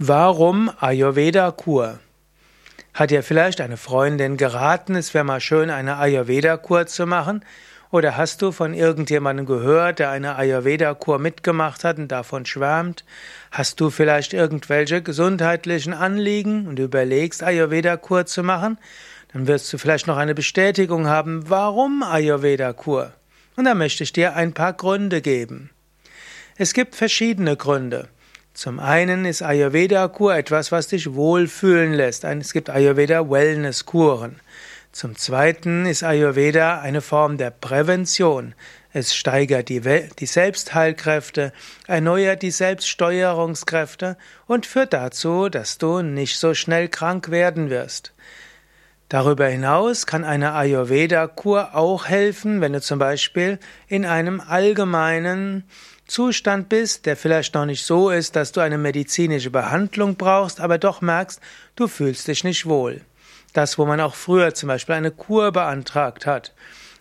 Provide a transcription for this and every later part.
Warum Ayurveda-Kur? Hat dir vielleicht eine Freundin geraten, es wäre mal schön, eine Ayurveda-Kur zu machen? Oder hast du von irgendjemandem gehört, der eine Ayurveda-Kur mitgemacht hat und davon schwärmt? Hast du vielleicht irgendwelche gesundheitlichen Anliegen und überlegst, Ayurveda-Kur zu machen? Dann wirst du vielleicht noch eine Bestätigung haben, warum Ayurveda-Kur? Und da möchte ich dir ein paar Gründe geben. Es gibt verschiedene Gründe. Zum einen ist Ayurveda-Kur etwas, was dich wohlfühlen lässt. Es gibt Ayurveda-Wellness-Kuren. Zum zweiten ist Ayurveda eine Form der Prävention. Es steigert die, die Selbstheilkräfte, erneuert die Selbststeuerungskräfte und führt dazu, dass du nicht so schnell krank werden wirst. Darüber hinaus kann eine Ayurveda-Kur auch helfen, wenn du zum Beispiel in einem allgemeinen Zustand bist, der vielleicht noch nicht so ist, dass du eine medizinische Behandlung brauchst, aber doch merkst, du fühlst dich nicht wohl. Das, wo man auch früher zum Beispiel eine Kur beantragt hat.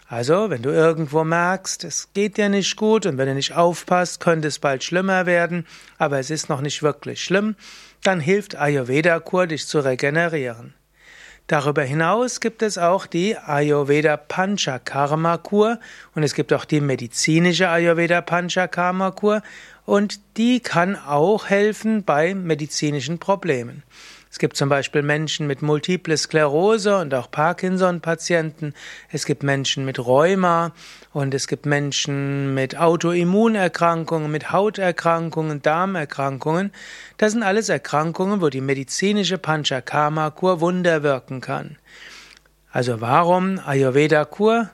Also, wenn du irgendwo merkst, es geht dir nicht gut und wenn du nicht aufpasst, könnte es bald schlimmer werden, aber es ist noch nicht wirklich schlimm, dann hilft Ayurveda-Kur, dich zu regenerieren. Darüber hinaus gibt es auch die Ayurveda Panchakarma Kur und es gibt auch die medizinische Ayurveda Panchakarma Kur und die kann auch helfen bei medizinischen Problemen. Es gibt zum Beispiel Menschen mit Multiple Sklerose und auch Parkinson-Patienten. Es gibt Menschen mit Rheuma und es gibt Menschen mit Autoimmunerkrankungen, mit Hauterkrankungen, Darmerkrankungen. Das sind alles Erkrankungen, wo die medizinische Panchakarma-Kur Wunder wirken kann. Also warum Ayurveda-Kur?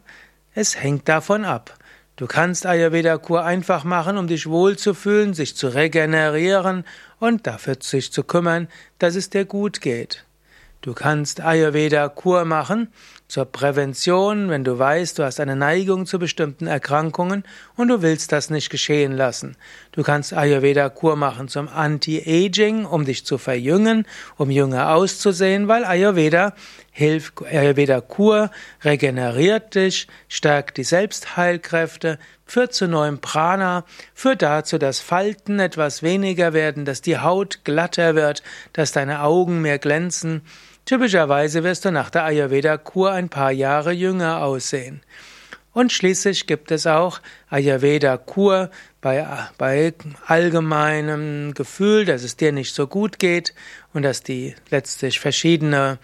Es hängt davon ab. Du kannst Ayurveda-Kur einfach machen, um dich wohlzufühlen, sich zu regenerieren und dafür sich zu kümmern, dass es dir gut geht. Du kannst Ayurveda-Kur machen zur Prävention, wenn du weißt, du hast eine Neigung zu bestimmten Erkrankungen und du willst das nicht geschehen lassen. Du kannst Ayurveda-Kur machen zum Anti-Aging, um dich zu verjüngen, um jünger auszusehen, weil Ayurveda hilft, Ayurveda-Kur regeneriert dich, stärkt die Selbstheilkräfte, führt zu neuem Prana, führt dazu, dass Falten etwas weniger werden, dass die Haut glatter wird, dass deine Augen mehr glänzen. Typischerweise wirst du nach der Ayurveda-Kur ein paar Jahre jünger aussehen. Und schließlich gibt es auch Ayurveda-Kur bei, bei allgemeinem Gefühl, dass es dir nicht so gut geht und dass die letztlich verschiedene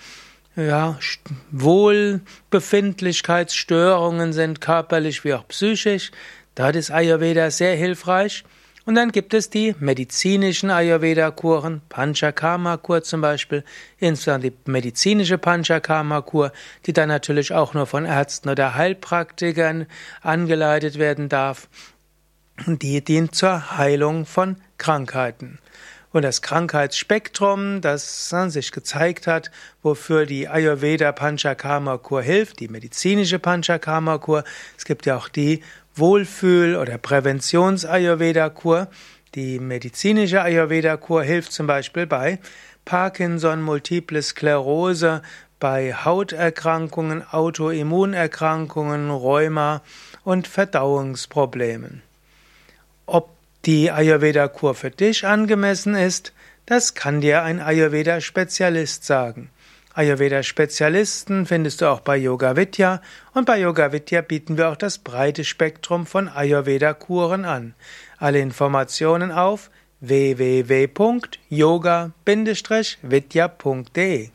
ja, Wohlbefindlichkeitsstörungen sind, körperlich wie auch psychisch. Dort ist Ayurveda sehr hilfreich. Und dann gibt es die medizinischen Ayurveda-Kuren, Panchakarma-Kur zum Beispiel, insbesondere die medizinische Panchakarma-Kur, die dann natürlich auch nur von Ärzten oder Heilpraktikern angeleitet werden darf. Die dient zur Heilung von Krankheiten. Und das Krankheitsspektrum, das sich gezeigt hat, wofür die Ayurveda Panchakarma Kur hilft, die medizinische Panchakarma Kur. Es gibt ja auch die Wohlfühl- oder Präventions-Ayurveda Kur. Die medizinische Ayurveda Kur hilft zum Beispiel bei Parkinson, Multiple Sklerose, bei Hauterkrankungen, Autoimmunerkrankungen, Rheuma und Verdauungsproblemen. Die Ayurveda-Kur für dich angemessen ist, das kann dir ein Ayurveda-Spezialist sagen. Ayurveda-Spezialisten findest du auch bei Yoga Vidya und bei Yoga Vidya bieten wir auch das breite Spektrum von Ayurveda-Kuren an. Alle Informationen auf www.yoga-vidya.de